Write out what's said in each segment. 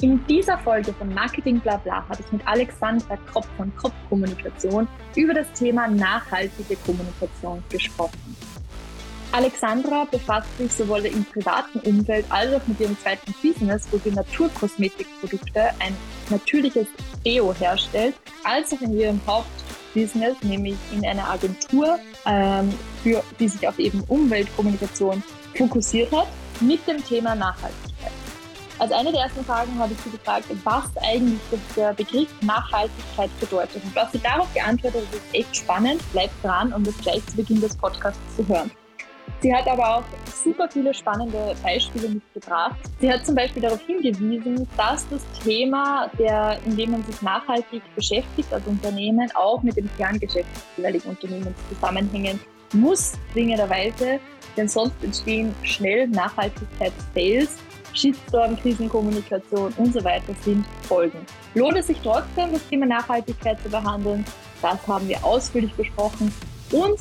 In dieser Folge von Marketing Blabla habe ich mit Alexandra Kropp von Kropp Kommunikation über das Thema nachhaltige Kommunikation gesprochen. Alexandra befasst sich sowohl im privaten Umfeld als auch mit ihrem zweiten Business, wo sie Naturkosmetikprodukte, ein natürliches Deo herstellt, als auch in ihrem Hauptbusiness, nämlich in einer Agentur, ähm, für, die sich auf eben Umweltkommunikation fokussiert hat, mit dem Thema Nachhaltigkeit. Als eine der ersten Fragen habe ich sie gefragt, was eigentlich der Begriff Nachhaltigkeit bedeutet. Und was sie darauf geantwortet hat, ist echt spannend. Bleibt dran, um das gleich zu Beginn des Podcasts zu hören. Sie hat aber auch super viele spannende Beispiele mitgebracht. Sie hat zum Beispiel darauf hingewiesen, dass das Thema, der, in dem man sich nachhaltig beschäftigt als Unternehmen, auch mit dem Kerngeschäft des jeweiligen Unternehmens zusammenhängen muss, zwingenderweise, denn sonst entstehen schnell Nachhaltigkeits-Fails Shitstorm, Krisenkommunikation und so weiter sind Folgen. Lohnt es sich trotzdem, das Thema Nachhaltigkeit zu behandeln? Das haben wir ausführlich besprochen. Und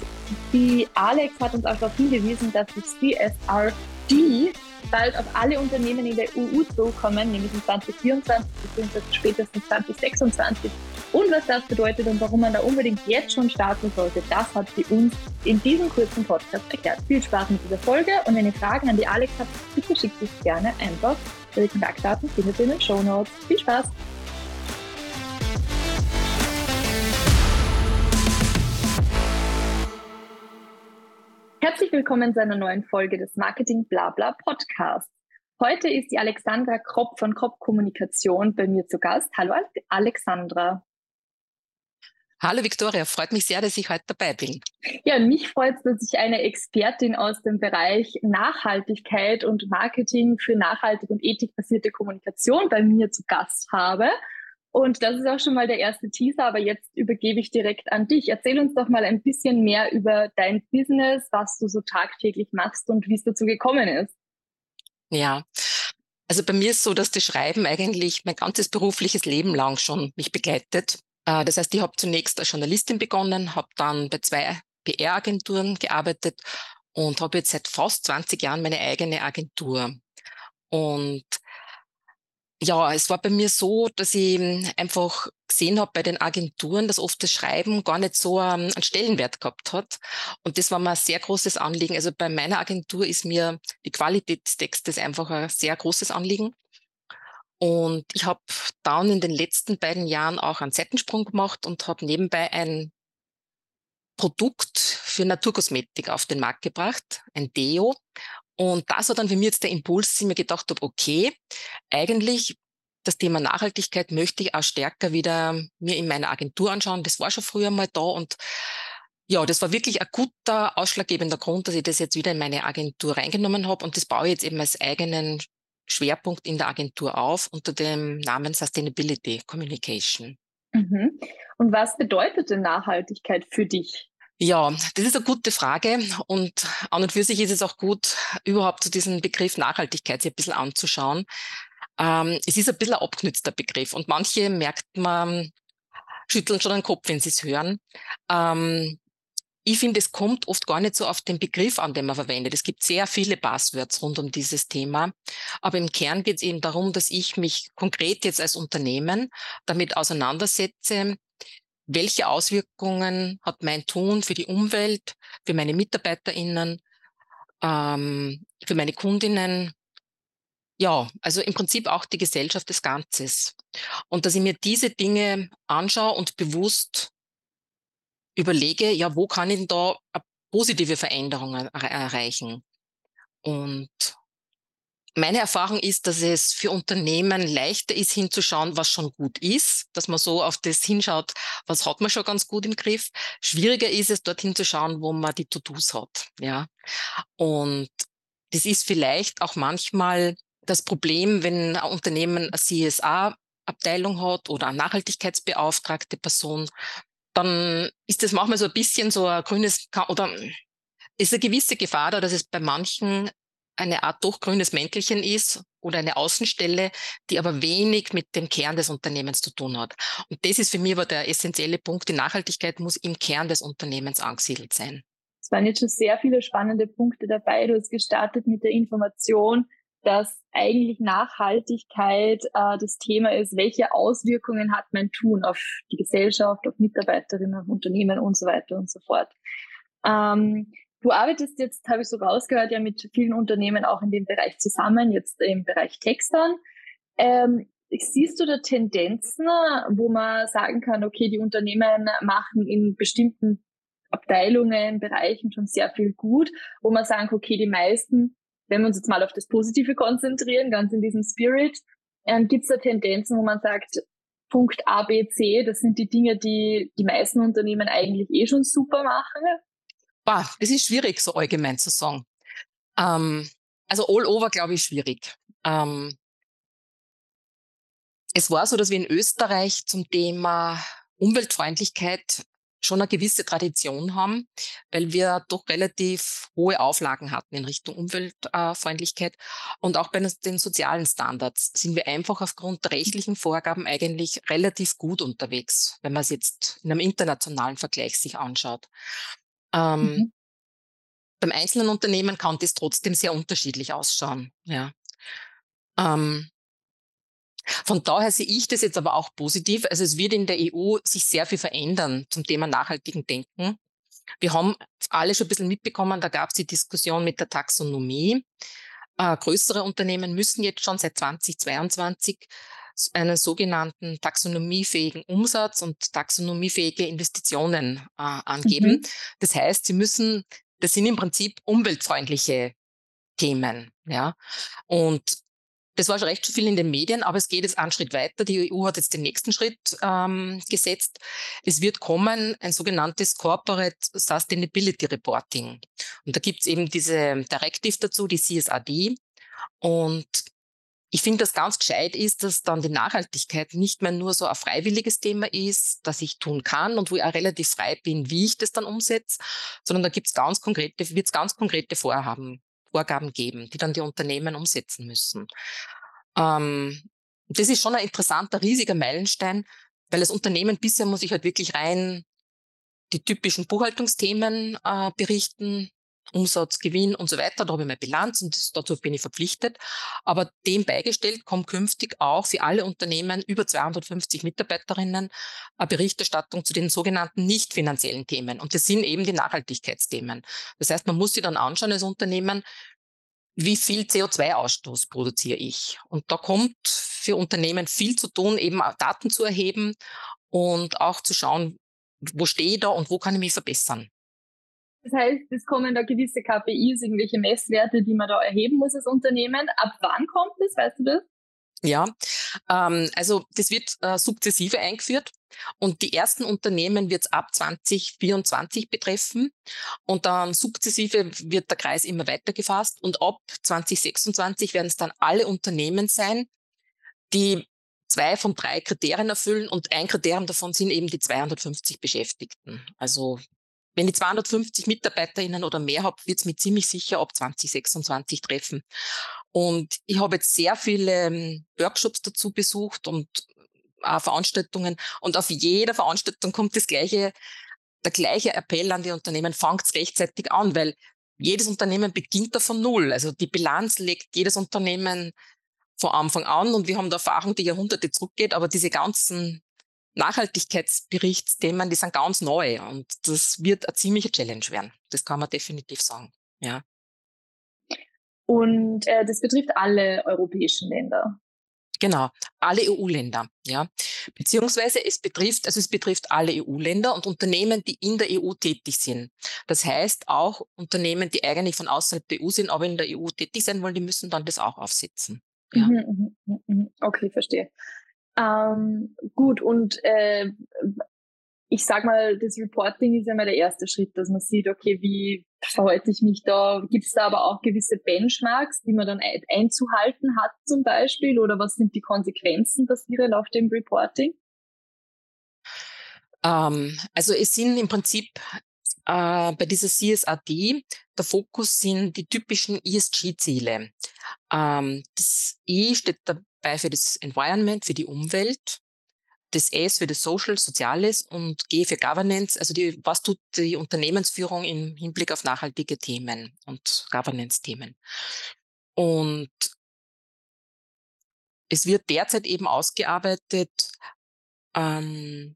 die Alex hat uns auch darauf hingewiesen, dass die CSRD bald auf alle Unternehmen in der EU zukommen, nämlich in 2024 bzw. spätestens 2026. Und was das bedeutet und warum man da unbedingt jetzt schon starten sollte, das hat sie uns in diesem kurzen Podcast erklärt. Viel Spaß mit dieser Folge und wenn ihr Fragen an die Alex habt, bitte schickt es gerne einfach. Die Kontaktdaten findet ihr in den Show Notes. Viel Spaß! Herzlich willkommen zu einer neuen Folge des Marketing Blabla Podcasts. Heute ist die Alexandra Kropp von Kropp Kommunikation bei mir zu Gast. Hallo Alexandra. Hallo Victoria, freut mich sehr, dass ich heute dabei bin. Ja, mich freut es, dass ich eine Expertin aus dem Bereich Nachhaltigkeit und Marketing für nachhaltige und ethikbasierte Kommunikation bei mir zu Gast habe. Und das ist auch schon mal der erste Teaser, aber jetzt übergebe ich direkt an dich. Erzähl uns doch mal ein bisschen mehr über dein Business, was du so tagtäglich machst und wie es dazu gekommen ist. Ja, also bei mir ist so, dass das Schreiben eigentlich mein ganzes berufliches Leben lang schon mich begleitet. Äh, das heißt, ich habe zunächst als Journalistin begonnen, habe dann bei zwei PR-Agenturen gearbeitet und habe jetzt seit fast 20 Jahren meine eigene Agentur. Und ja, es war bei mir so, dass ich hm, einfach gesehen habe bei den Agenturen, dass oft das Schreiben gar nicht so um, einen Stellenwert gehabt hat. Und das war mir ein sehr großes Anliegen. Also bei meiner Agentur ist mir die Qualität des Textes einfach ein sehr großes Anliegen. Und ich habe dann in den letzten beiden Jahren auch einen Seitensprung gemacht und habe nebenbei ein Produkt für Naturkosmetik auf den Markt gebracht, ein Deo. Und das war dann für mich jetzt der Impuls, dass ich mir gedacht habe, okay, eigentlich das Thema Nachhaltigkeit möchte ich auch stärker wieder mir in meiner Agentur anschauen. Das war schon früher mal da und ja, das war wirklich ein guter, ausschlaggebender Grund, dass ich das jetzt wieder in meine Agentur reingenommen habe und das baue ich jetzt eben als eigenen Schwerpunkt in der Agentur auf unter dem Namen Sustainability Communication. Mhm. Und was bedeutet denn Nachhaltigkeit für dich? Ja, das ist eine gute Frage und an und für sich ist es auch gut, überhaupt zu diesem Begriff Nachhaltigkeit sich ein bisschen anzuschauen. Ähm, es ist ein bisschen ein abgenützter Begriff und manche merkt man, schütteln schon den Kopf, wenn sie es hören. Ähm, ich finde, es kommt oft gar nicht so auf den Begriff an, den man verwendet. Es gibt sehr viele Buzzwords rund um dieses Thema. Aber im Kern geht es eben darum, dass ich mich konkret jetzt als Unternehmen damit auseinandersetze, welche Auswirkungen hat mein Tun für die Umwelt, für meine MitarbeiterInnen, ähm, für meine Kundinnen, ja, also im Prinzip auch die Gesellschaft des Ganzes. Und dass ich mir diese Dinge anschaue und bewusst überlege, ja, wo kann ich denn da positive Veränderungen erreichen? Und meine Erfahrung ist, dass es für Unternehmen leichter ist, hinzuschauen, was schon gut ist, dass man so auf das hinschaut, was hat man schon ganz gut im Griff. Schwieriger ist es, dorthin zu schauen, wo man die To-Dos hat. Ja. Und das ist vielleicht auch manchmal das Problem, wenn ein Unternehmen eine CSA-Abteilung hat oder eine Nachhaltigkeitsbeauftragte Person, dann ist das manchmal so ein bisschen so ein grünes oder ist eine gewisse Gefahr da, dass es bei manchen eine Art durchgrünes Mäntelchen ist oder eine Außenstelle, die aber wenig mit dem Kern des Unternehmens zu tun hat. Und das ist für mich aber der essentielle Punkt. Die Nachhaltigkeit muss im Kern des Unternehmens angesiedelt sein. Es waren jetzt schon sehr viele spannende Punkte dabei. Du hast gestartet mit der Information, dass eigentlich Nachhaltigkeit äh, das Thema ist, welche Auswirkungen hat mein Tun auf die Gesellschaft, auf Mitarbeiterinnen, auf Unternehmen und so weiter und so fort. Ähm, du arbeitest jetzt, habe ich so rausgehört, ja mit vielen Unternehmen auch in dem Bereich zusammen, jetzt im Bereich Textern. Ähm, siehst du da Tendenzen, wo man sagen kann, okay, die Unternehmen machen in bestimmten Abteilungen, Bereichen schon sehr viel gut, wo man sagen, okay, die meisten, wenn wir uns jetzt mal auf das Positive konzentrieren, ganz in diesem Spirit, ähm, gibt es da Tendenzen, wo man sagt, Punkt A, B, C, das sind die Dinge, die die meisten Unternehmen eigentlich eh schon super machen? Boah, das ist schwierig, so allgemein zu sagen. Ähm, also all over, glaube ich, schwierig. Ähm, es war so, dass wir in Österreich zum Thema Umweltfreundlichkeit schon eine gewisse Tradition haben, weil wir doch relativ hohe Auflagen hatten in Richtung Umweltfreundlichkeit. Und auch bei den sozialen Standards sind wir einfach aufgrund der rechtlichen Vorgaben eigentlich relativ gut unterwegs, wenn man es jetzt in einem internationalen Vergleich sich anschaut. Ähm, mhm. Beim einzelnen Unternehmen kann das trotzdem sehr unterschiedlich ausschauen. Ja. Ähm, von daher sehe ich das jetzt aber auch positiv. Also es wird in der EU sich sehr viel verändern zum Thema nachhaltigen Denken. Wir haben alle schon ein bisschen mitbekommen, da gab es die Diskussion mit der Taxonomie. Äh, größere Unternehmen müssen jetzt schon seit 2022 einen sogenannten taxonomiefähigen Umsatz und taxonomiefähige Investitionen äh, angeben. Mhm. Das heißt, sie müssen, das sind im Prinzip umweltfreundliche Themen, ja. Und das war schon recht viel in den Medien, aber es geht jetzt einen Schritt weiter. Die EU hat jetzt den nächsten Schritt ähm, gesetzt. Es wird kommen ein sogenanntes Corporate Sustainability Reporting. Und da gibt es eben diese Directive dazu, die CSRD. Und ich finde, dass ganz gescheit ist, dass dann die Nachhaltigkeit nicht mehr nur so ein freiwilliges Thema ist, das ich tun kann und wo ich auch relativ frei bin, wie ich das dann umsetze, sondern da gibt es ganz konkrete, wird es ganz konkrete Vorhaben Vorgaben geben, die dann die Unternehmen umsetzen müssen. Ähm, das ist schon ein interessanter, riesiger Meilenstein, weil das Unternehmen bisher muss ich halt wirklich rein die typischen Buchhaltungsthemen äh, berichten, Umsatz, Gewinn und so weiter. Da habe ich meine Bilanz und dazu bin ich verpflichtet. Aber dem beigestellt kommt künftig auch für alle Unternehmen über 250 Mitarbeiterinnen eine Berichterstattung zu den sogenannten nicht finanziellen Themen. Und das sind eben die Nachhaltigkeitsthemen. Das heißt, man muss sich dann anschauen als Unternehmen, wie viel CO2-Ausstoß produziere ich? Und da kommt für Unternehmen viel zu tun, eben Daten zu erheben und auch zu schauen, wo stehe ich da und wo kann ich mich verbessern. Das heißt, es kommen da gewisse KPIs, irgendwelche Messwerte, die man da erheben muss als Unternehmen. Ab wann kommt das? Weißt du das? Ja, ähm, also das wird äh, sukzessive eingeführt und die ersten Unternehmen wird es ab 2024 betreffen und dann sukzessive wird der Kreis immer weiter gefasst und ab 2026 werden es dann alle Unternehmen sein, die zwei von drei Kriterien erfüllen und ein Kriterium davon sind eben die 250 Beschäftigten. Also wenn ich 250 MitarbeiterInnen oder mehr habe, wird es mich ziemlich sicher ab 2026 treffen. Und ich habe jetzt sehr viele ähm, Workshops dazu besucht und äh, Veranstaltungen. Und auf jeder Veranstaltung kommt das gleiche, der gleiche Appell an die Unternehmen, fangt rechtzeitig an, weil jedes Unternehmen beginnt da von Null. Also die Bilanz legt jedes Unternehmen von Anfang an und wir haben da Erfahrung, die Jahrhunderte zurückgeht, aber diese ganzen Nachhaltigkeitsberichtsthemen, die sind ganz neu und das wird eine ziemliche Challenge werden. Das kann man definitiv sagen. Ja. Und äh, das betrifft alle europäischen Länder. Genau, alle EU-Länder, ja. Beziehungsweise es betrifft, also es betrifft alle EU-Länder und Unternehmen, die in der EU tätig sind. Das heißt auch Unternehmen, die eigentlich von außerhalb der EU sind, aber in der EU tätig sein wollen, die müssen dann das auch aufsetzen. Ja. Mhm, mhm, mhm, okay, verstehe. Ähm, gut, und äh, ich sag mal, das Reporting ist ja mal der erste Schritt, dass man sieht, okay, wie verhalte ich mich da? Gibt es da aber auch gewisse Benchmarks, die man dann einzuhalten hat zum Beispiel? Oder was sind die Konsequenzen basierend auf dem Reporting? Ähm, also es sind im Prinzip äh, bei dieser CSRD, der Fokus sind die typischen ESG-Ziele. Ähm, das E steht da dabei für das Environment, für die Umwelt, das S für das Social, Soziales und G für Governance, also die, was tut die Unternehmensführung im Hinblick auf nachhaltige Themen und Governance-Themen. Und es wird derzeit eben ausgearbeitet, ähm,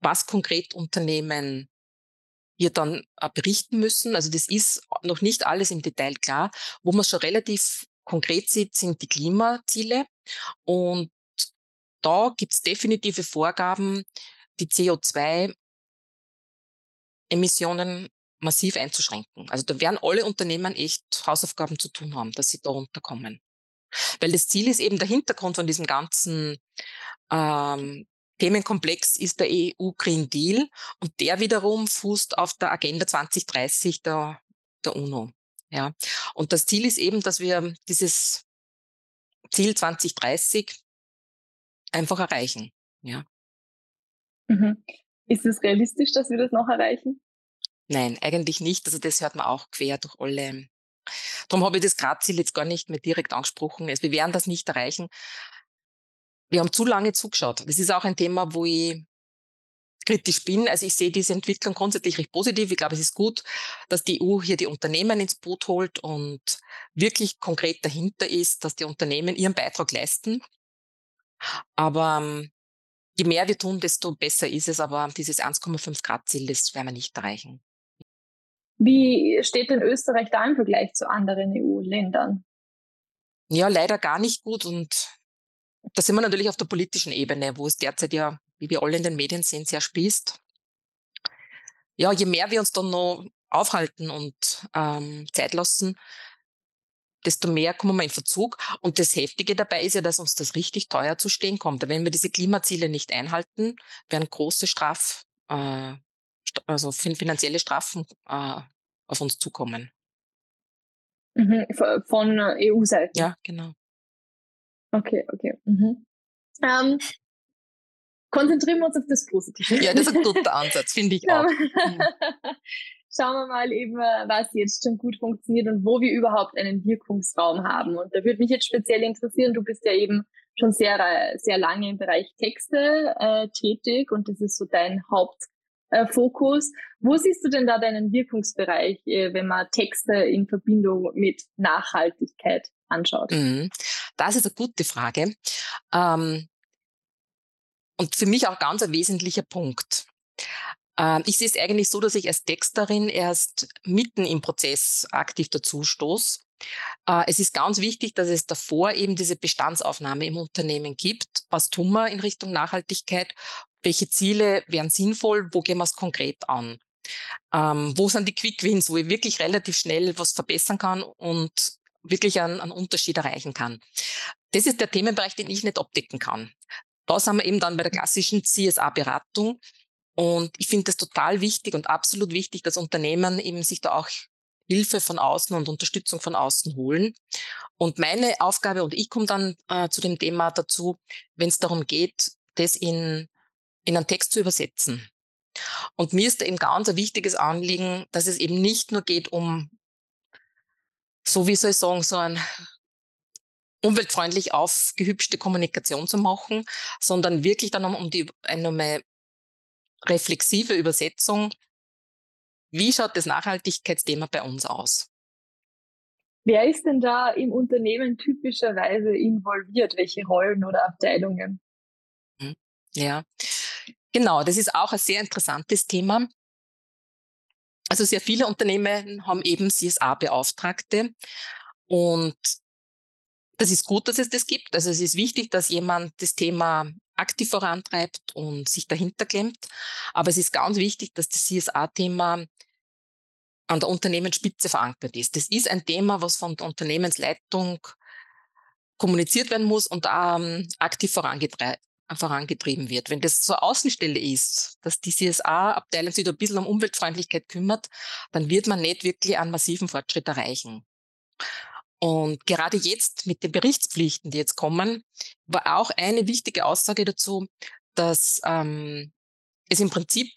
was konkret Unternehmen hier dann äh, berichten müssen. Also das ist noch nicht alles im Detail klar. Wo man schon relativ konkret sieht, sind die Klimaziele. Und da gibt es definitive Vorgaben, die CO2-Emissionen massiv einzuschränken. Also da werden alle Unternehmen echt Hausaufgaben zu tun haben, dass sie da runterkommen. Weil das Ziel ist eben der Hintergrund von diesem ganzen ähm, Themenkomplex ist der EU Green Deal und der wiederum fußt auf der Agenda 2030 der, der UNO. Ja. Und das Ziel ist eben, dass wir dieses Ziel 2030 einfach erreichen. Ja. Mhm. Ist es realistisch, dass wir das noch erreichen? Nein, eigentlich nicht. Also das hört man auch quer durch alle. Darum habe ich das Gradziel jetzt gar nicht mehr direkt angesprochen. Also wir werden das nicht erreichen. Wir haben zu lange zugeschaut. Das ist auch ein Thema, wo ich kritisch bin. Also ich sehe diese Entwicklung grundsätzlich recht positiv. Ich glaube, es ist gut, dass die EU hier die Unternehmen ins Boot holt und wirklich konkret dahinter ist, dass die Unternehmen ihren Beitrag leisten. Aber ähm, je mehr wir tun, desto besser ist es. Aber dieses 1,5 Grad Ziel, das werden wir nicht erreichen. Wie steht denn Österreich da im Vergleich zu anderen EU-Ländern? Ja, leider gar nicht gut. Und da sind wir natürlich auf der politischen Ebene, wo es derzeit ja, wie wir alle in den Medien sehen, sehr spießt. Ja, je mehr wir uns dann noch aufhalten und ähm, Zeit lassen, desto mehr kommen wir in Verzug. Und das Heftige dabei ist ja, dass uns das richtig teuer zu stehen kommt. Wenn wir diese Klimaziele nicht einhalten, werden große Straf, äh, also finanzielle Strafen äh, auf uns zukommen. Mhm, von EU-Seite? Ja, genau. Okay, okay. Mhm. Ähm, konzentrieren wir uns auf das Positive. Ja, das ist ein guter Ansatz, finde ich auch. Schauen wir mal eben, was jetzt schon gut funktioniert und wo wir überhaupt einen Wirkungsraum haben. Und da würde mich jetzt speziell interessieren, du bist ja eben schon sehr, sehr lange im Bereich Texte äh, tätig und das ist so dein Haupt, Fokus. Wo siehst du denn da deinen Wirkungsbereich, äh, wenn man Texte in Verbindung mit Nachhaltigkeit anschaut? Mhm. Das ist eine gute Frage. Ähm, und für mich auch ganz ein wesentlicher Punkt. Ähm, ich sehe es eigentlich so, dass ich als Texterin erst mitten im Prozess aktiv dazu stoße. Äh, es ist ganz wichtig, dass es davor eben diese Bestandsaufnahme im Unternehmen gibt. Was tun wir in Richtung Nachhaltigkeit? Welche Ziele wären sinnvoll, wo gehen wir es konkret an? Ähm, wo sind die Quick Wins, wo ich wirklich relativ schnell was verbessern kann und wirklich einen, einen Unterschied erreichen kann. Das ist der Themenbereich, den ich nicht abdecken kann. Da sind wir eben dann bei der klassischen CSA-Beratung. Und ich finde das total wichtig und absolut wichtig, dass Unternehmen eben sich da auch Hilfe von außen und Unterstützung von außen holen. Und meine Aufgabe, und ich komme dann äh, zu dem Thema dazu, wenn es darum geht, das in in einen Text zu übersetzen. Und mir ist da eben ganz ein wichtiges Anliegen, dass es eben nicht nur geht um, so wie soll ich sagen, so ein umweltfreundlich aufgehübschte Kommunikation zu machen, sondern wirklich dann um, die eine reflexive Übersetzung. Wie schaut das Nachhaltigkeitsthema bei uns aus? Wer ist denn da im Unternehmen typischerweise involviert? Welche Rollen oder Abteilungen? Hm, ja, Genau, das ist auch ein sehr interessantes Thema. Also sehr viele Unternehmen haben eben CSA-Beauftragte und das ist gut, dass es das gibt. Also es ist wichtig, dass jemand das Thema aktiv vorantreibt und sich dahinter klemmt. Aber es ist ganz wichtig, dass das CSA-Thema an der Unternehmensspitze verankert ist. Das ist ein Thema, was von der Unternehmensleitung kommuniziert werden muss und ähm, aktiv vorangetragen vorangetrieben wird. Wenn das so Außenstelle ist, dass die CSA-Abteilung sich da ein bisschen um Umweltfreundlichkeit kümmert, dann wird man nicht wirklich einen massiven Fortschritt erreichen. Und gerade jetzt mit den Berichtspflichten, die jetzt kommen, war auch eine wichtige Aussage dazu, dass ähm, es im Prinzip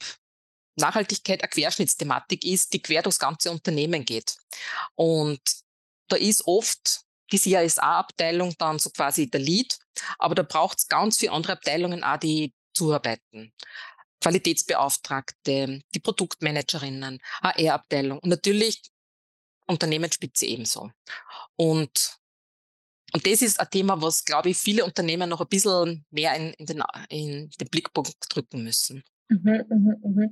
Nachhaltigkeit eine Querschnittsthematik ist, die quer durchs ganze Unternehmen geht. Und da ist oft die CISA-Abteilung dann so quasi der Lead, aber da braucht es ganz viele andere Abteilungen auch, die zuarbeiten. Qualitätsbeauftragte, die Produktmanagerinnen, HR-Abteilung und natürlich Unternehmensspitze ebenso. Und Und das ist ein Thema, was, glaube ich, viele Unternehmen noch ein bisschen mehr in, in, den, in den Blickpunkt drücken müssen. Mhm, mh, mh.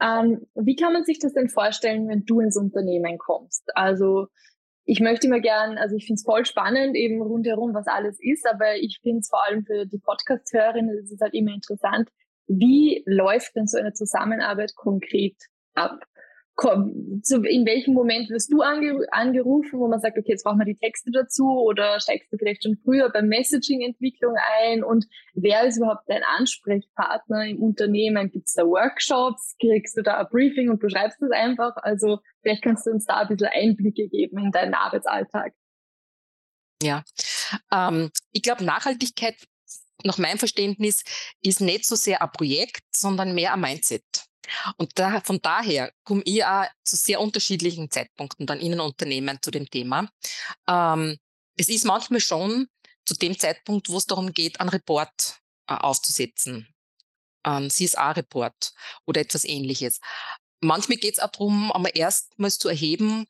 Ähm, wie kann man sich das denn vorstellen, wenn du ins Unternehmen kommst? Also ich möchte immer gern, also ich finde es voll spannend, eben rundherum, was alles ist, aber ich finde es vor allem für die Podcast-Hörerinnen, ist es halt immer interessant, wie läuft denn so eine Zusammenarbeit konkret ab? In welchem Moment wirst du angerufen, wo man sagt, okay, jetzt brauchen wir die Texte dazu oder steigst du vielleicht schon früher bei Messaging-Entwicklung ein und wer ist überhaupt dein Ansprechpartner im Unternehmen? Gibt es da Workshops? Kriegst du da ein Briefing und du schreibst das einfach? Also vielleicht kannst du uns da ein bisschen Einblicke geben in deinen Arbeitsalltag. Ja, ähm, ich glaube, Nachhaltigkeit nach meinem Verständnis ist nicht so sehr ein Projekt, sondern mehr ein Mindset. Und da, von daher komme ich auch zu sehr unterschiedlichen Zeitpunkten dann in ein Unternehmen zu dem Thema. Ähm, es ist manchmal schon zu dem Zeitpunkt, wo es darum geht, einen Report äh, aufzusetzen, einen CSA-Report oder etwas ähnliches. Manchmal geht es auch darum, einmal erstmals zu erheben,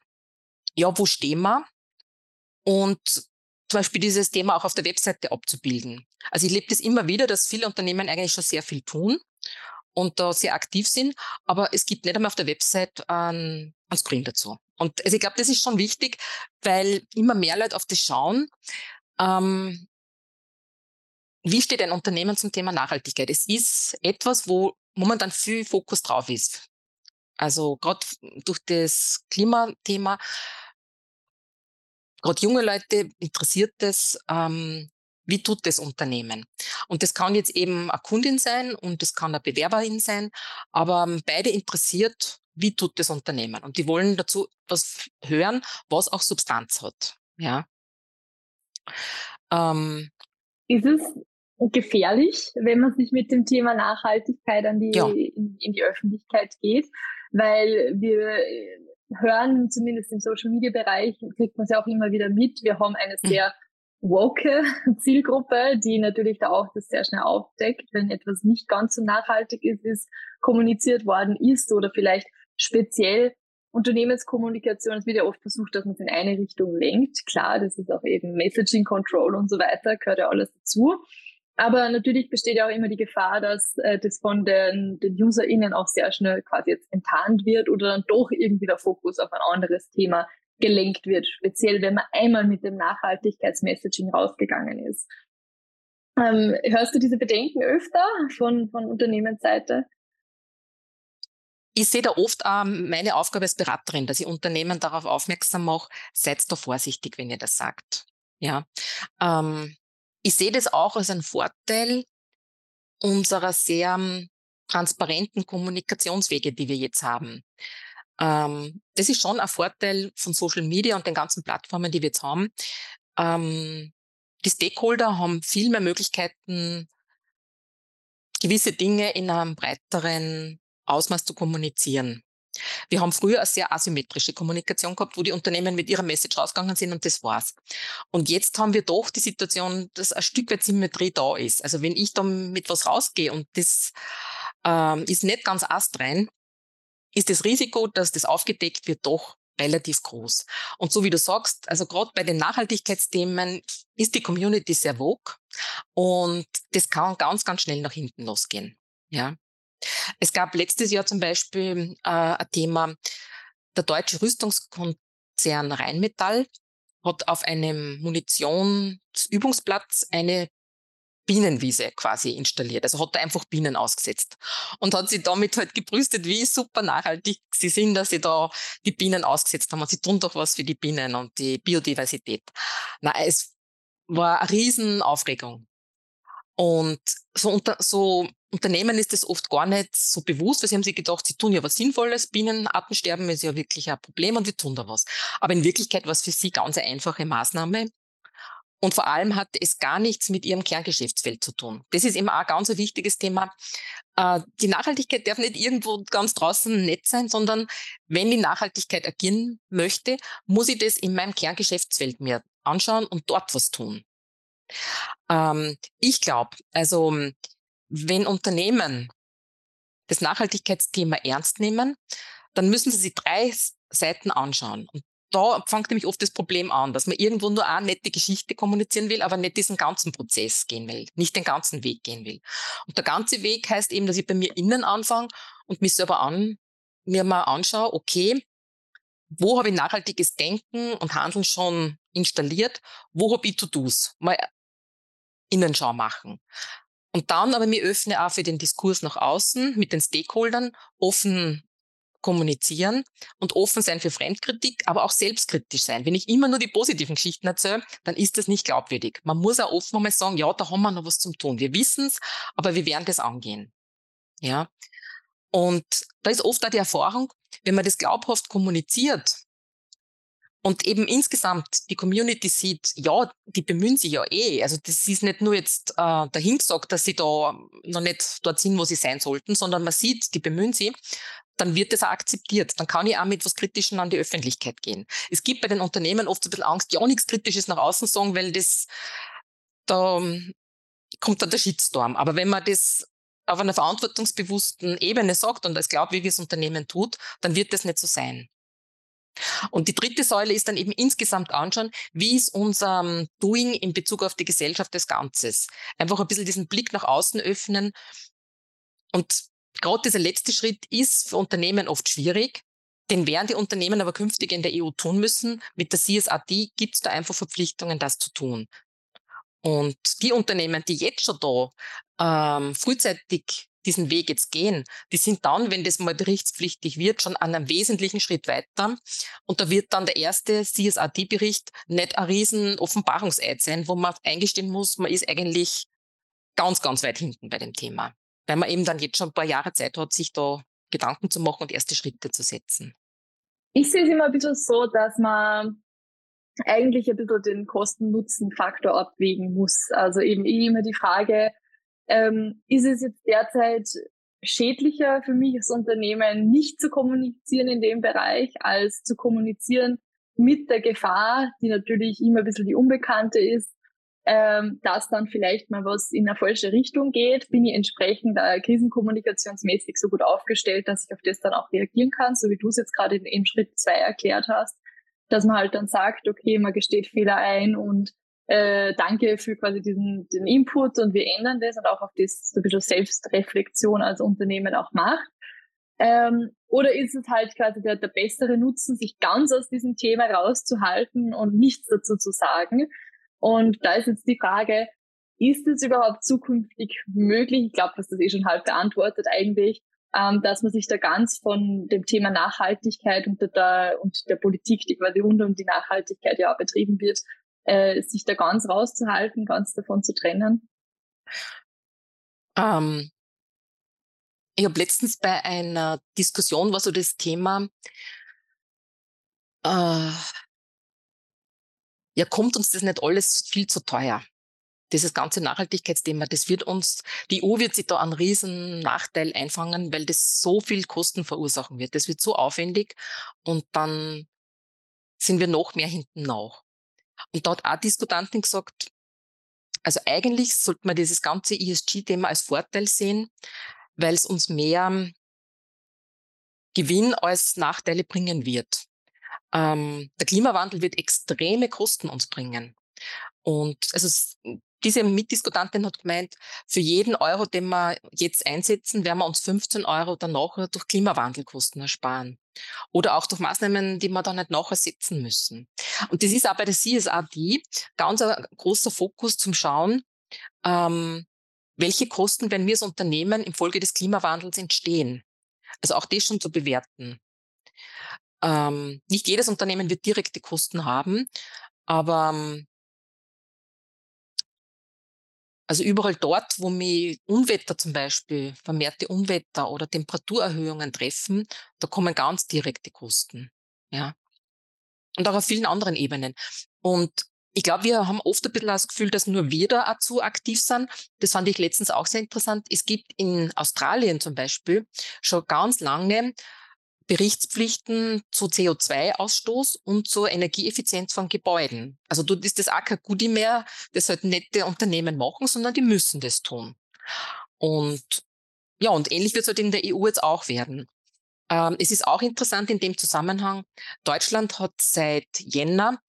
ja, wo stehen wir? Und zum Beispiel dieses Thema auch auf der Webseite abzubilden. Also ich lebe das immer wieder, dass viele Unternehmen eigentlich schon sehr viel tun und da sehr aktiv sind, aber es gibt nicht einmal auf der Website ein, ein Screen dazu. Und also ich glaube, das ist schon wichtig, weil immer mehr Leute auf das schauen. Ähm, wie steht ein Unternehmen zum Thema Nachhaltigkeit? Es ist etwas, wo momentan viel Fokus drauf ist. Also gerade durch das Klimathema, gerade junge Leute interessiert das, ähm, wie tut das Unternehmen? Und das kann jetzt eben eine Kundin sein und das kann eine Bewerberin sein, aber ähm, beide interessiert, wie tut das Unternehmen? Und die wollen dazu was hören, was auch Substanz hat. Ja. Ähm, ist es gefährlich, wenn man sich mit dem Thema Nachhaltigkeit an die, ja. in, in die Öffentlichkeit geht? Weil wir hören, zumindest im Social Media Bereich, kriegt man es ja auch immer wieder mit. Wir haben eine mhm. sehr woke Zielgruppe, die natürlich da auch das sehr schnell aufdeckt, wenn etwas nicht ganz so nachhaltig ist, ist kommuniziert worden ist oder vielleicht speziell Unternehmenskommunikation. Es wird ja oft versucht, dass man es in eine Richtung lenkt. Klar, das ist auch eben Messaging Control und so weiter, gehört ja alles dazu. Aber natürlich besteht ja auch immer die Gefahr, dass äh, das von den, den UserInnen auch sehr schnell quasi jetzt enttarnt wird oder dann doch irgendwie der Fokus auf ein anderes Thema gelenkt wird, speziell wenn man einmal mit dem Nachhaltigkeitsmessaging rausgegangen ist. Ähm, hörst du diese Bedenken öfter von, von Unternehmensseite? Ich sehe da oft ähm, meine Aufgabe als Beraterin, dass ich Unternehmen darauf aufmerksam mache, seid da vorsichtig, wenn ihr das sagt. Ja. Ähm, ich sehe das auch als einen Vorteil unserer sehr ähm, transparenten Kommunikationswege, die wir jetzt haben. Ähm, das ist schon ein Vorteil von Social Media und den ganzen Plattformen, die wir jetzt haben. Ähm, die Stakeholder haben viel mehr Möglichkeiten, gewisse Dinge in einem breiteren Ausmaß zu kommunizieren. Wir haben früher eine sehr asymmetrische Kommunikation gehabt, wo die Unternehmen mit ihrer Message rausgegangen sind und das war's. Und jetzt haben wir doch die Situation, dass ein Stück weit Symmetrie da ist. Also wenn ich da mit was rausgehe und das ähm, ist nicht ganz astrein, ist das Risiko, dass das aufgedeckt wird, doch relativ groß. Und so wie du sagst, also gerade bei den Nachhaltigkeitsthemen ist die Community sehr vogue und das kann ganz, ganz schnell nach hinten losgehen. Ja. Es gab letztes Jahr zum Beispiel äh, ein Thema, der deutsche Rüstungskonzern Rheinmetall hat auf einem Munitionsübungsplatz eine Bienenwiese quasi installiert. Also hat er einfach Bienen ausgesetzt und hat sie damit halt gebrüstet, wie super nachhaltig sie sind, dass sie da die Bienen ausgesetzt haben. Und sie tun doch was für die Bienen und die Biodiversität. Na, es war eine Riesenaufregung. Und so, unter, so Unternehmen ist das oft gar nicht so bewusst, weil sie haben sich gedacht, sie tun ja was Sinnvolles. Bienenartensterben ist ja wirklich ein Problem und wir tun da was. Aber in Wirklichkeit war es für sie ganz eine einfache Maßnahme. Und vor allem hat es gar nichts mit ihrem Kerngeschäftsfeld zu tun. Das ist immer auch ganz ein wichtiges Thema. Äh, die Nachhaltigkeit darf nicht irgendwo ganz draußen nett sein, sondern wenn die Nachhaltigkeit agieren möchte, muss ich das in meinem Kerngeschäftsfeld mir anschauen und dort was tun. Ähm, ich glaube, also wenn Unternehmen das Nachhaltigkeitsthema ernst nehmen, dann müssen sie sich drei Seiten anschauen. Und da fängt nämlich oft das Problem an, dass man irgendwo nur eine nette Geschichte kommunizieren will, aber nicht diesen ganzen Prozess gehen will, nicht den ganzen Weg gehen will. Und der ganze Weg heißt eben, dass ich bei mir innen anfange und mich selber an, mir mal anschaue, okay, wo habe ich nachhaltiges Denken und Handeln schon installiert? Wo habe ich To-Dos? Mal Innenschau machen. Und dann aber mir öffne auch für den Diskurs nach außen mit den Stakeholdern, offen kommunizieren und offen sein für Fremdkritik, aber auch selbstkritisch sein. Wenn ich immer nur die positiven Geschichten erzähle, dann ist das nicht glaubwürdig. Man muss auch offen mal sagen, ja, da haben wir noch was zum tun. Wir wissen es, aber wir werden das angehen. Ja. Und da ist oft auch die Erfahrung, wenn man das glaubhaft kommuniziert, und eben insgesamt die Community sieht, ja, die bemühen sich ja eh. Also das ist nicht nur jetzt äh, dahin gesagt, dass sie da noch nicht dort sind, wo sie sein sollten, sondern man sieht, die bemühen sich dann wird das auch akzeptiert. Dann kann ich auch mit was Kritischem an die Öffentlichkeit gehen. Es gibt bei den Unternehmen oft ein bisschen Angst, ja, nichts Kritisches nach außen sagen, weil das, da kommt dann der Shitstorm. Aber wenn man das auf einer verantwortungsbewussten Ebene sagt und als glaubwürdiges Unternehmen tut, dann wird das nicht so sein. Und die dritte Säule ist dann eben insgesamt anschauen, wie ist unser Doing in Bezug auf die Gesellschaft des Ganzes. Einfach ein bisschen diesen Blick nach außen öffnen und Gerade dieser letzte Schritt ist für Unternehmen oft schwierig. Den werden die Unternehmen aber künftig in der EU tun müssen. Mit der CSRD gibt es da einfach Verpflichtungen, das zu tun. Und die Unternehmen, die jetzt schon da ähm, frühzeitig diesen Weg jetzt gehen, die sind dann, wenn das mal berichtspflichtig wird, schon an einem wesentlichen Schritt weiter. Und da wird dann der erste CSRD-Bericht nicht ein riesen Offenbarungseid sein, wo man eingestehen muss, man ist eigentlich ganz, ganz weit hinten bei dem Thema weil man eben dann jetzt schon ein paar Jahre Zeit hat, sich da Gedanken zu machen und erste Schritte zu setzen. Ich sehe es immer ein bisschen so, dass man eigentlich ein bisschen den Kosten-Nutzen-Faktor abwägen muss. Also eben immer die Frage, ähm, ist es jetzt derzeit schädlicher für mich als Unternehmen, nicht zu kommunizieren in dem Bereich, als zu kommunizieren mit der Gefahr, die natürlich immer ein bisschen die Unbekannte ist, ähm, dass dann vielleicht mal was in eine falsche Richtung geht, bin ich entsprechend äh, krisenkommunikationsmäßig so gut aufgestellt, dass ich auf das dann auch reagieren kann, so wie du es jetzt gerade in, in Schritt zwei erklärt hast, dass man halt dann sagt, okay, man gesteht Fehler ein und äh, danke für quasi diesen den Input und wir ändern das und auch auf das so ein bisschen Selbstreflexion als Unternehmen auch macht. Ähm, oder ist es halt quasi der, der bessere Nutzen, sich ganz aus diesem Thema rauszuhalten und nichts dazu zu sagen? Und da ist jetzt die Frage, ist es überhaupt zukünftig möglich? Ich glaube, dass das eh schon halb beantwortet eigentlich, ähm, dass man sich da ganz von dem Thema Nachhaltigkeit und der, und der Politik, die quasi rund um die Nachhaltigkeit ja betrieben wird, äh, sich da ganz rauszuhalten, ganz davon zu trennen? Ähm, ich habe letztens bei einer Diskussion war so das Thema, äh, ja, kommt uns das nicht alles viel zu teuer? Dieses ganze Nachhaltigkeitsthema, das wird uns, die EU wird sich da einen riesen Nachteil einfangen, weil das so viel Kosten verursachen wird. Das wird so aufwendig und dann sind wir noch mehr hinten nach. Und da hat auch Diskutantin gesagt, also eigentlich sollte man dieses ganze ESG-Thema als Vorteil sehen, weil es uns mehr Gewinn als Nachteile bringen wird. Ähm, der Klimawandel wird extreme Kosten uns bringen. Und also diese Mitdiskutantin hat gemeint, für jeden Euro, den wir jetzt einsetzen, werden wir uns 15 Euro dann nachher durch Klimawandelkosten ersparen. Oder auch durch Maßnahmen, die wir dann nicht nachher setzen müssen. Und das ist auch bei der CSRD ganz ein großer Fokus zum Schauen, ähm, welche Kosten werden wir als Unternehmen infolge des Klimawandels entstehen. Also auch das schon zu bewerten. Ähm, nicht jedes Unternehmen wird direkte Kosten haben, aber ähm, also überall dort, wo mich Unwetter zum Beispiel, vermehrte Unwetter oder Temperaturerhöhungen treffen, da kommen ganz direkte Kosten. Ja. Und auch auf vielen anderen Ebenen. Und ich glaube, wir haben oft ein bisschen das Gefühl, dass nur wir da auch zu aktiv sind. Das fand ich letztens auch sehr interessant. Es gibt in Australien zum Beispiel schon ganz lange Berichtspflichten zu CO2-Ausstoß und zur Energieeffizienz von Gebäuden. Also dort ist das auch kein Goodie mehr, das halt nette Unternehmen machen, sondern die müssen das tun. Und ja, und ähnlich wird es halt in der EU jetzt auch werden. Ähm, es ist auch interessant in dem Zusammenhang, Deutschland hat seit Jänner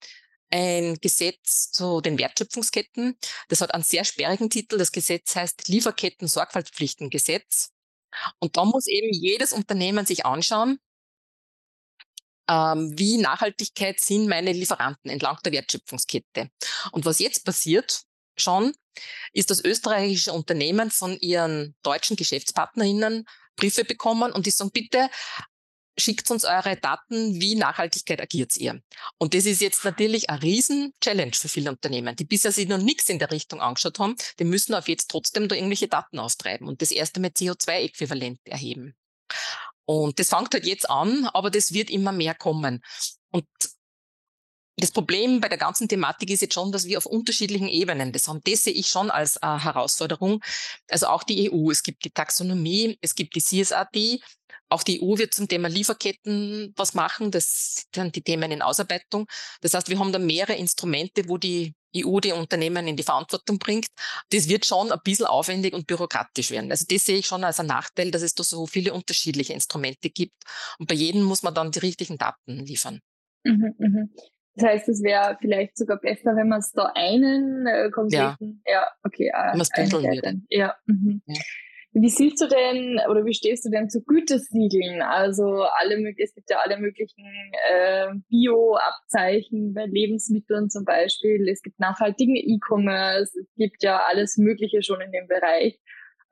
ein Gesetz zu den Wertschöpfungsketten. Das hat einen sehr sperrigen Titel. Das Gesetz heißt Lieferketten-Sorgfaltspflichtengesetz. Und da muss eben jedes Unternehmen sich anschauen, wie Nachhaltigkeit sind meine Lieferanten entlang der Wertschöpfungskette. Und was jetzt passiert schon, ist, dass österreichische Unternehmen von ihren deutschen Geschäftspartnerinnen Briefe bekommen und die sagen, bitte schickt uns eure Daten, wie Nachhaltigkeit agiert ihr. Und das ist jetzt natürlich ein Riesen-Challenge für viele Unternehmen, die bisher sich noch nichts in der Richtung angeschaut haben, die müssen auf jetzt trotzdem da irgendwelche Daten auftreiben und das erste mit CO2-Äquivalent erheben. Und das fängt halt jetzt an, aber das wird immer mehr kommen. Und das Problem bei der ganzen Thematik ist jetzt schon, dass wir auf unterschiedlichen Ebenen das haben. Das sehe ich schon als äh, Herausforderung. Also auch die EU. Es gibt die Taxonomie, es gibt die CSRD. Auch die EU wird zum Thema Lieferketten was machen. Das sind die Themen in Ausarbeitung. Das heißt, wir haben da mehrere Instrumente, wo die EU die Unternehmen in die Verantwortung bringt. Das wird schon ein bisschen aufwendig und bürokratisch werden. Also das sehe ich schon als einen Nachteil, dass es da so viele unterschiedliche Instrumente gibt. Und bei jedem muss man dann die richtigen Daten liefern. Mhm, mh. Das heißt, es wäre vielleicht sogar besser, wenn man es da einen äh, konkreten, ja, ja okay, äh, ja, mhm. ja. Wie siehst du denn oder wie stehst du denn zu Gütesiegeln? Also alle es gibt ja alle möglichen äh, Bio-Abzeichen bei Lebensmitteln zum Beispiel. Es gibt nachhaltigen E-Commerce. Es gibt ja alles Mögliche schon in dem Bereich.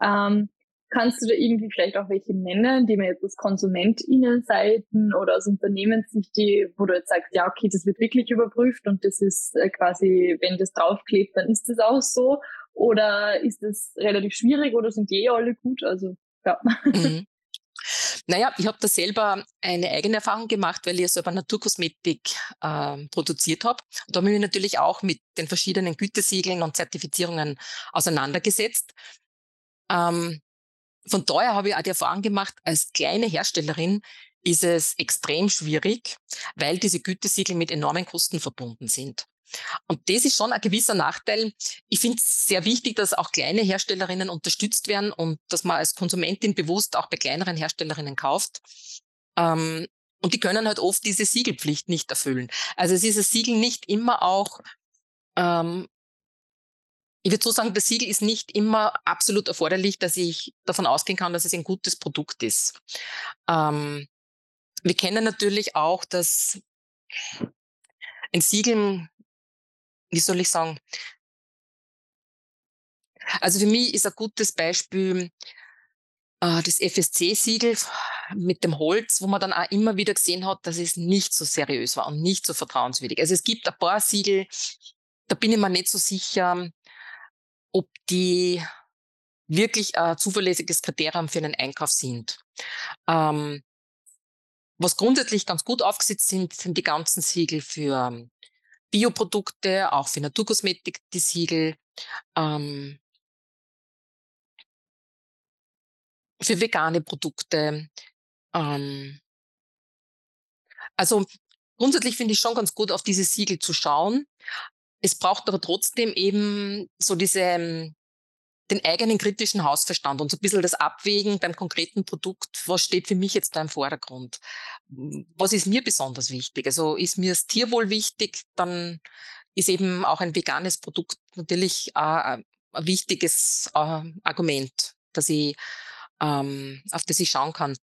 Ähm, Kannst du da irgendwie vielleicht auch welche nennen, die man jetzt als KonsumentInnenseiten oder aus Unternehmenssicht, die, wo du jetzt sagst, ja, okay, das wird wirklich überprüft und das ist äh, quasi, wenn das draufklebt, dann ist das auch so? Oder ist das relativ schwierig oder sind die eh alle gut? Also, ja. Mhm. Naja, ich habe da selber eine eigene Erfahrung gemacht, weil ich selber Naturkosmetik äh, produziert habe. Da habe ich mich natürlich auch mit den verschiedenen Gütesiegeln und Zertifizierungen auseinandergesetzt. Ähm, von daher habe ich auch die Erfahrung gemacht, als kleine Herstellerin ist es extrem schwierig, weil diese Gütesiegel mit enormen Kosten verbunden sind. Und das ist schon ein gewisser Nachteil. Ich finde es sehr wichtig, dass auch kleine Herstellerinnen unterstützt werden und dass man als Konsumentin bewusst auch bei kleineren Herstellerinnen kauft. Ähm, und die können halt oft diese Siegelpflicht nicht erfüllen. Also es ist ein Siegel nicht immer auch ähm, ich würde so sagen, das Siegel ist nicht immer absolut erforderlich, dass ich davon ausgehen kann, dass es ein gutes Produkt ist. Ähm, wir kennen natürlich auch, dass ein Siegel, wie soll ich sagen, also für mich ist ein gutes Beispiel äh, das FSC-Siegel mit dem Holz, wo man dann auch immer wieder gesehen hat, dass es nicht so seriös war und nicht so vertrauenswürdig. Also es gibt ein paar Siegel, da bin ich mir nicht so sicher, ob die wirklich ein zuverlässiges Kriterium für einen Einkauf sind. Ähm, was grundsätzlich ganz gut aufgesetzt sind, sind die ganzen Siegel für Bioprodukte, auch für Naturkosmetik die Siegel, ähm, für vegane Produkte. Ähm, also grundsätzlich finde ich schon ganz gut, auf diese Siegel zu schauen. Es braucht aber trotzdem eben so diese, ähm, den eigenen kritischen Hausverstand und so ein bisschen das Abwägen beim konkreten Produkt. Was steht für mich jetzt da im Vordergrund? Was ist mir besonders wichtig? Also ist mir das Tierwohl wichtig, dann ist eben auch ein veganes Produkt natürlich äh, ein wichtiges äh, Argument, dass ich, ähm, auf das ich schauen kann.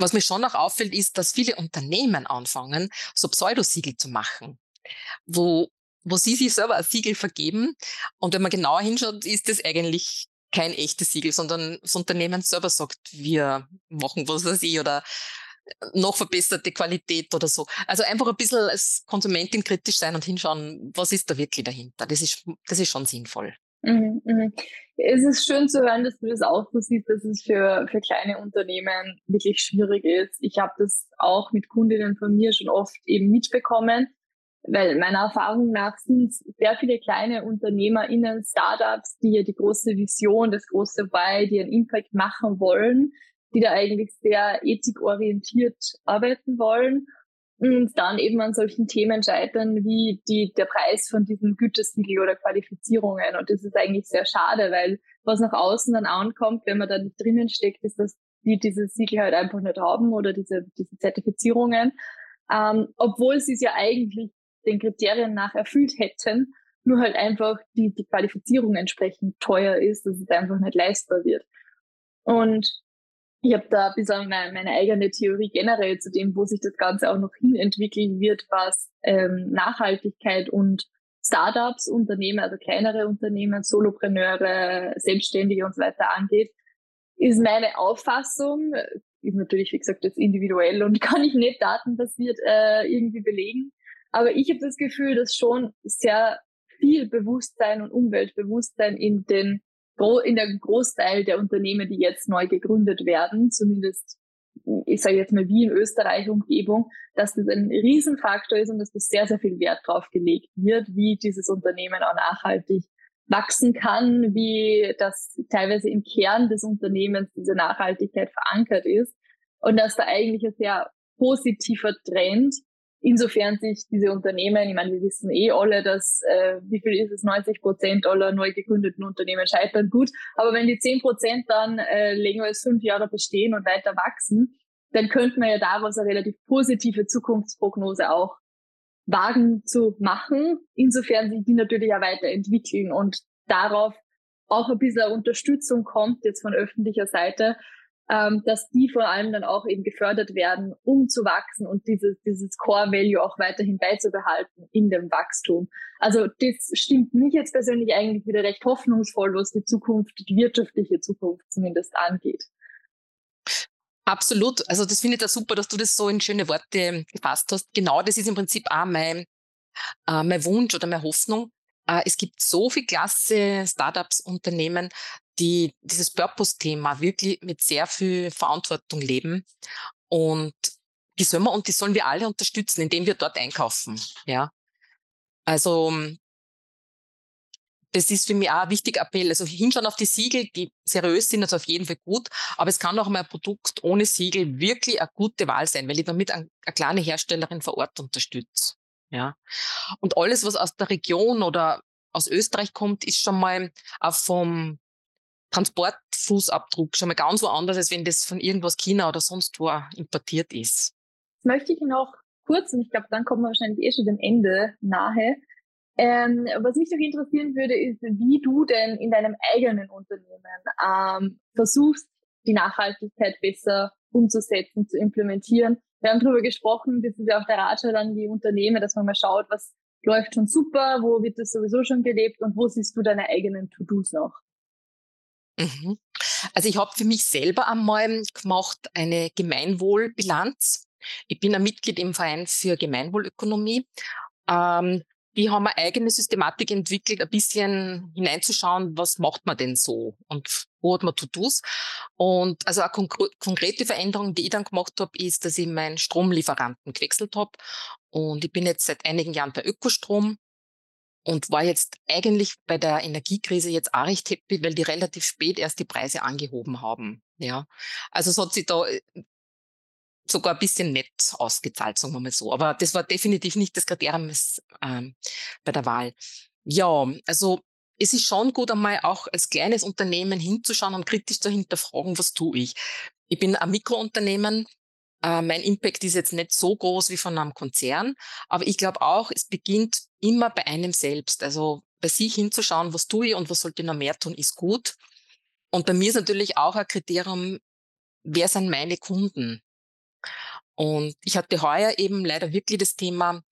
Was mir schon auch auffällt, ist, dass viele Unternehmen anfangen, so Pseudosiegel zu machen, wo, wo sie sich selber ein Siegel vergeben. Und wenn man genauer hinschaut, ist das eigentlich kein echtes Siegel, sondern das Unternehmen selber sagt, wir machen was weiß ich oder noch verbesserte Qualität oder so. Also einfach ein bisschen als Konsumentin kritisch sein und hinschauen, was ist da wirklich dahinter. Das ist, das ist schon sinnvoll. Mhm, mhm. Es ist schön zu hören, dass du das auch so siehst, dass es für, für kleine Unternehmen wirklich schwierig ist. Ich habe das auch mit Kundinnen von mir schon oft eben mitbekommen, weil meiner Erfahrung nach sind sehr viele kleine UnternehmerInnen, Startups, die ja die große Vision, das große Why, die einen Impact machen wollen, die da eigentlich sehr ethikorientiert arbeiten wollen und dann eben an solchen Themen scheitern wie die, der Preis von diesem Gütesiegel oder Qualifizierungen. Und das ist eigentlich sehr schade, weil was nach außen dann ankommt, wenn man da nicht drinnen steckt, ist, dass die dieses Siegel halt einfach nicht haben oder diese, diese Zertifizierungen. Ähm, obwohl sie es ja eigentlich den Kriterien nach erfüllt hätten, nur halt einfach die, die Qualifizierung entsprechend teuer ist, dass es einfach nicht leistbar wird. Und ich habe da ein bisschen meine, meine, eigene Theorie generell zu dem, wo sich das Ganze auch noch hin entwickeln wird, was ähm, Nachhaltigkeit und Startups, Unternehmen, also kleinere Unternehmen, Solopreneure, Selbstständige und so weiter angeht, ist meine Auffassung, ist natürlich, wie gesagt, jetzt individuell und kann ich nicht datenbasiert äh, irgendwie belegen. Aber ich habe das Gefühl, dass schon sehr viel Bewusstsein und Umweltbewusstsein in den in der Großteil der Unternehmen, die jetzt neu gegründet werden, zumindest ich sage jetzt mal wie in Österreich Umgebung, dass das ein Riesenfaktor ist und dass das sehr, sehr viel Wert drauf gelegt wird, wie dieses Unternehmen auch nachhaltig wachsen kann, wie das teilweise im Kern des Unternehmens diese Nachhaltigkeit verankert ist und dass da eigentlich ein sehr positiver Trend insofern sich diese Unternehmen, ich meine, wir wissen eh alle, dass, äh, wie viel ist es, 90 Prozent aller neu gegründeten Unternehmen scheitern, gut. Aber wenn die 10 Prozent dann äh, länger als fünf Jahre bestehen und weiter wachsen, dann könnte man ja daraus eine relativ positive Zukunftsprognose auch wagen zu machen, insofern sich die natürlich auch weiterentwickeln und darauf auch ein bisschen Unterstützung kommt jetzt von öffentlicher Seite, ähm, dass die vor allem dann auch eben gefördert werden, um zu wachsen und dieses, dieses Core Value auch weiterhin beizubehalten in dem Wachstum. Also das stimmt mich jetzt persönlich eigentlich wieder recht hoffnungsvoll, was die Zukunft, die wirtschaftliche Zukunft zumindest angeht. Absolut. Also das finde ich da super, dass du das so in schöne Worte gefasst hast. Genau das ist im Prinzip auch mein, äh, mein Wunsch oder meine Hoffnung. Äh, es gibt so viel klasse Startups, Unternehmen, die dieses Purpose-Thema wirklich mit sehr viel Verantwortung leben. Und die sollen wir und die sollen wir alle unterstützen, indem wir dort einkaufen. Ja. Also das ist für mich auch ein wichtiger Appell. Also hinschauen auf die Siegel, die seriös sind, also auf jeden Fall gut. Aber es kann auch mal ein Produkt ohne Siegel wirklich eine gute Wahl sein, weil ich damit eine, eine kleine Herstellerin vor Ort unterstütze. Ja. Und alles, was aus der Region oder aus Österreich kommt, ist schon mal auch vom Transportfußabdruck schon mal ganz woanders, als wenn das von irgendwas China oder sonst wo importiert ist. Jetzt möchte ich noch kurz, und ich glaube, dann kommen wir wahrscheinlich eh schon dem Ende nahe. Ähm, was mich noch interessieren würde, ist, wie du denn in deinem eigenen Unternehmen ähm, versuchst, die Nachhaltigkeit besser umzusetzen, zu implementieren. Wir haben darüber gesprochen, das ist ja auch der Ratschlag an die Unternehmen, dass man mal schaut, was läuft schon super, wo wird das sowieso schon gelebt und wo siehst du deine eigenen To-Dos noch? Mhm. Also ich habe für mich selber einmal gemacht eine Gemeinwohlbilanz. Ich bin ein Mitglied im Verein für Gemeinwohlökonomie. Ähm, die haben eine eigene Systematik entwickelt, ein bisschen hineinzuschauen, was macht man denn so und wo hat man To-Dos. Und also eine konkrete Veränderung, die ich dann gemacht habe, ist, dass ich meinen Stromlieferanten gewechselt habe. Und ich bin jetzt seit einigen Jahren bei Ökostrom und war jetzt eigentlich bei der Energiekrise jetzt auch recht happy, weil die relativ spät erst die Preise angehoben haben. Ja, also es hat sich da äh, sogar ein bisschen nett ausgezahlt, sagen wir mal so. Aber das war definitiv nicht das Kriterium ähm, bei der Wahl. Ja, also es ist schon gut, einmal auch als kleines Unternehmen hinzuschauen und kritisch zu hinterfragen, was tue ich. Ich bin ein Mikrounternehmen, äh, mein Impact ist jetzt nicht so groß wie von einem Konzern, aber ich glaube auch, es beginnt immer bei einem selbst. Also bei sich hinzuschauen, was tue ich und was sollte ich noch mehr tun, ist gut. Und bei mir ist natürlich auch ein Kriterium, wer sind meine Kunden? Und ich hatte heuer eben leider wirklich das Thema,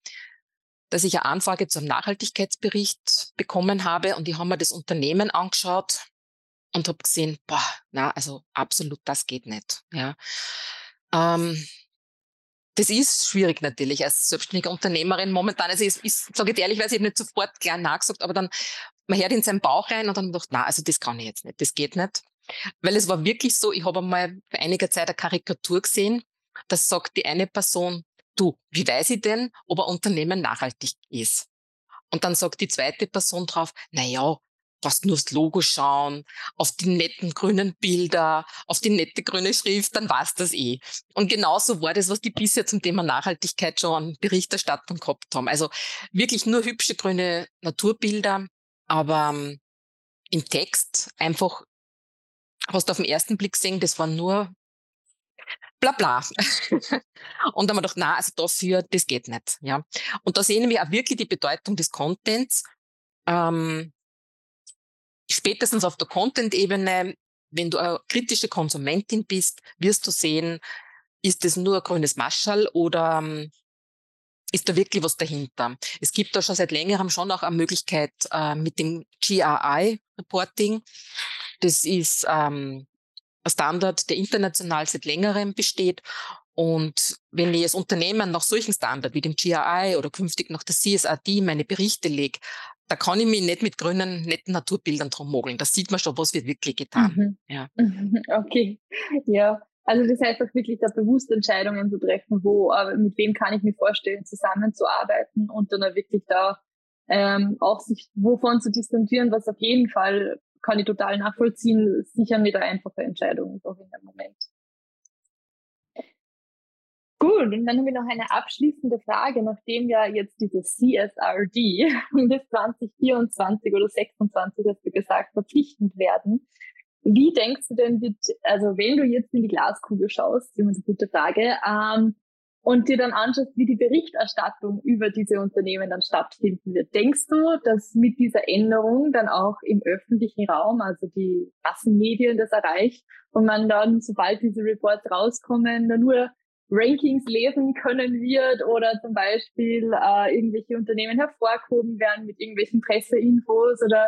dass ich eine Anfrage zum Nachhaltigkeitsbericht bekommen habe und ich habe mir das Unternehmen angeschaut und habe gesehen, boah, na, also absolut, das geht nicht. Ja. Ähm, das ist schwierig natürlich als selbstständige Unternehmerin momentan. Also ich, ich sage ehrlich, weil ich nicht sofort gern nachgesagt, aber dann man hört in seinen Bauch rein und dann gedacht, na, also das kann ich jetzt nicht, das geht nicht. Weil es war wirklich so, ich habe einmal vor einiger Zeit eine Karikatur gesehen, das sagt die eine Person, du, wie weiß ich denn, ob ein Unternehmen nachhaltig ist? Und dann sagt die zweite Person drauf, na ja, brauchst nur aufs Logo schauen, auf die netten grünen Bilder, auf die nette grüne Schrift, dann war's das eh. Und genauso war das, was die bisher zum Thema Nachhaltigkeit schon an Berichterstattung gehabt haben. Also wirklich nur hübsche grüne Naturbilder, aber ähm, im Text einfach hast du auf den ersten Blick gesehen, das war nur bla bla. und dann haben wir gedacht, na, also dafür, das geht nicht. Ja. Und da sehen wir auch wirklich die Bedeutung des Contents. Ähm, spätestens auf der Content-Ebene, wenn du eine kritische Konsumentin bist, wirst du sehen, ist es nur ein grünes Maschall oder ähm, ist da wirklich was dahinter? Es gibt da schon seit längerem schon auch eine Möglichkeit äh, mit dem GRI-Reporting. Das ist ähm, ein Standard, der international seit längerem besteht. Und wenn ich als Unternehmen nach solchen Standard wie dem GRI oder künftig nach der CSRD meine Berichte lege, da kann ich mich nicht mit grünen, netten Naturbildern drum mogeln. Da sieht man schon, was wird wirklich getan. Mhm. Ja. Okay, ja. Also das heißt auch wirklich da bewusst Entscheidungen zu treffen, wo, äh, mit wem kann ich mir vorstellen, zusammenzuarbeiten und dann auch wirklich da ähm, auch sich wovon zu distanzieren, was auf jeden Fall kann ich total nachvollziehen, sicher nicht eine einfache Entscheidung ist auch in dem Moment. Gut, und dann haben wir noch eine abschließende Frage, nachdem ja jetzt diese CSRD bis 2024 oder 2026, hast du gesagt, verpflichtend werden. Wie denkst du denn, also wenn du jetzt in die Glaskugel schaust, ist immer eine gute Frage, ähm, und dir dann anschaust, wie die Berichterstattung über diese Unternehmen dann stattfinden wird. Denkst du, dass mit dieser Änderung dann auch im öffentlichen Raum, also die Massenmedien das erreicht und man dann, sobald diese Reports rauskommen, nur Rankings lesen können wird oder zum Beispiel äh, irgendwelche Unternehmen hervorgehoben werden mit irgendwelchen Presseinfos oder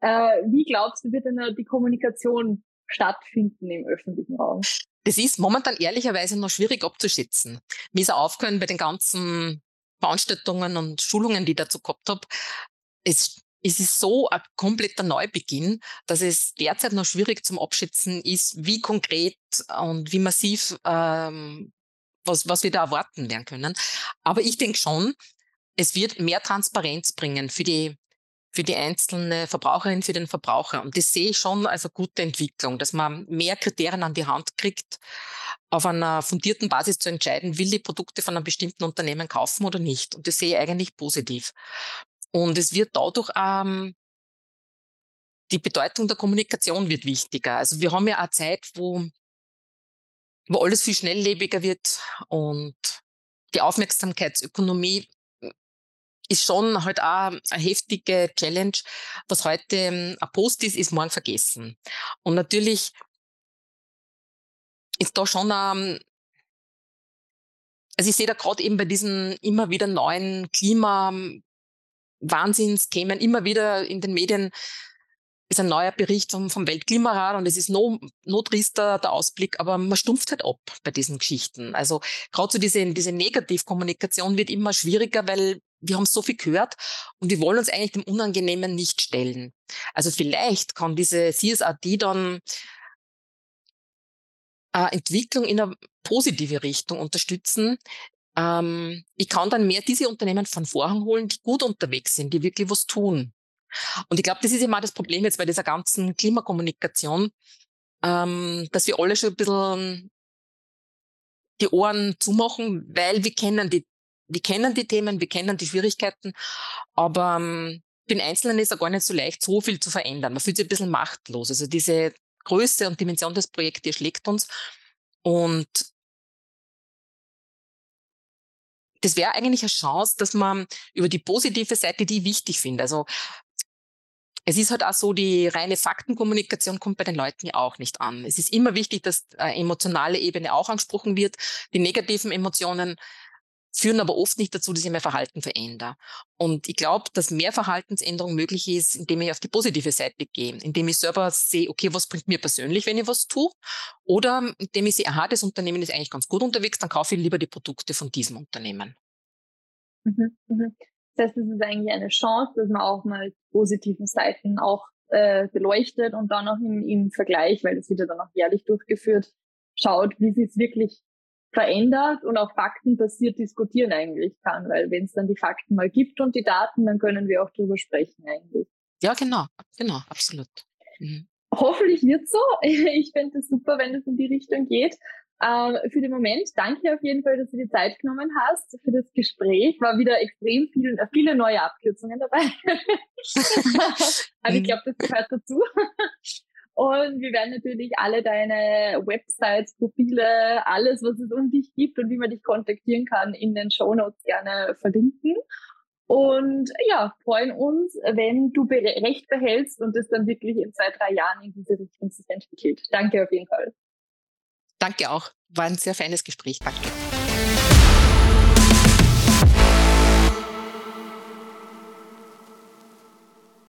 äh, wie glaubst du, wird denn die Kommunikation stattfinden im öffentlichen Raum? Das ist momentan ehrlicherweise noch schwierig abzuschätzen. Mir ist aufgehört bei den ganzen Veranstaltungen und Schulungen, die ich dazu gehabt habe. Es, es ist so ein kompletter Neubeginn, dass es derzeit noch schwierig zum Abschätzen ist, wie konkret und wie massiv ähm, was, was wir da erwarten werden können. Aber ich denke schon, es wird mehr Transparenz bringen für die für die einzelne Verbraucherin, für den Verbraucher. Und das sehe ich schon als eine gute Entwicklung, dass man mehr Kriterien an die Hand kriegt, auf einer fundierten Basis zu entscheiden, will die Produkte von einem bestimmten Unternehmen kaufen oder nicht. Und das sehe ich eigentlich positiv. Und es wird dadurch ähm, die Bedeutung der Kommunikation wird wichtiger. Also wir haben ja eine Zeit, wo, wo alles viel schnelllebiger wird und die Aufmerksamkeitsökonomie ist schon halt auch eine heftige Challenge. Was heute ähm, ein Post ist, ist morgen vergessen. Und natürlich ist da schon ähm, also ich sehe da gerade eben bei diesen immer wieder neuen Klima-Wahnsinnsthemen immer wieder in den Medien ist ein neuer Bericht vom, vom Weltklimarat und es ist no, no trister der Ausblick, aber man stumpft halt ab bei diesen Geschichten. Also gerade so diese, diese Negativkommunikation wird immer schwieriger, weil wir haben so viel gehört und wir wollen uns eigentlich dem Unangenehmen nicht stellen. Also vielleicht kann diese CSRD dann äh, Entwicklung in eine positive Richtung unterstützen. Ähm, ich kann dann mehr diese Unternehmen von Vorhang holen, die gut unterwegs sind, die wirklich was tun. Und ich glaube, das ist immer das Problem jetzt bei dieser ganzen Klimakommunikation, ähm, dass wir alle schon ein bisschen die Ohren zumachen, weil wir kennen die, wir kennen die Themen, wir kennen die Schwierigkeiten, aber ähm, für den Einzelnen ist es gar nicht so leicht, so viel zu verändern. Man fühlt sich ein bisschen machtlos. Also diese Größe und Dimension des Projekts, die schlägt uns. Und das wäre eigentlich eine Chance, dass man über die positive Seite, die ich wichtig finde, also es ist halt auch so, die reine Faktenkommunikation kommt bei den Leuten ja auch nicht an. Es ist immer wichtig, dass eine emotionale Ebene auch angesprochen wird. Die negativen Emotionen führen aber oft nicht dazu, dass ich mein Verhalten verändere. Und ich glaube, dass mehr Verhaltensänderung möglich ist, indem ich auf die positive Seite gehe, indem ich selber sehe, okay, was bringt mir persönlich, wenn ich was tue, oder indem ich sehe, aha, das Unternehmen ist eigentlich ganz gut unterwegs, dann kaufe ich lieber die Produkte von diesem Unternehmen. Mhm, mhm. Das heißt, es ist eigentlich eine Chance, dass man auch mal positiven Seiten auch äh, beleuchtet und dann auch im, im Vergleich, weil das wird ja dann auch jährlich durchgeführt, schaut, wie sich es wirklich verändert und auch faktenbasiert diskutieren eigentlich kann, weil wenn es dann die Fakten mal gibt und die Daten, dann können wir auch drüber sprechen eigentlich. Ja, genau, genau, absolut. Mhm. Hoffentlich wird so. Ich finde es super, wenn es in die Richtung geht. Ähm, für den Moment danke auf jeden Fall, dass du die Zeit genommen hast für das Gespräch. War wieder extrem viel, äh, viele neue Abkürzungen dabei. Aber ich glaube, das gehört dazu. Und wir werden natürlich alle deine Websites, Profile, alles, was es um dich gibt und wie man dich kontaktieren kann, in den Show Notes gerne verlinken. Und ja, freuen uns, wenn du Recht behältst und es dann wirklich in zwei, drei Jahren in diese Richtung sich entwickelt. Danke auf jeden Fall. Danke auch. War ein sehr feines Gespräch. Danke.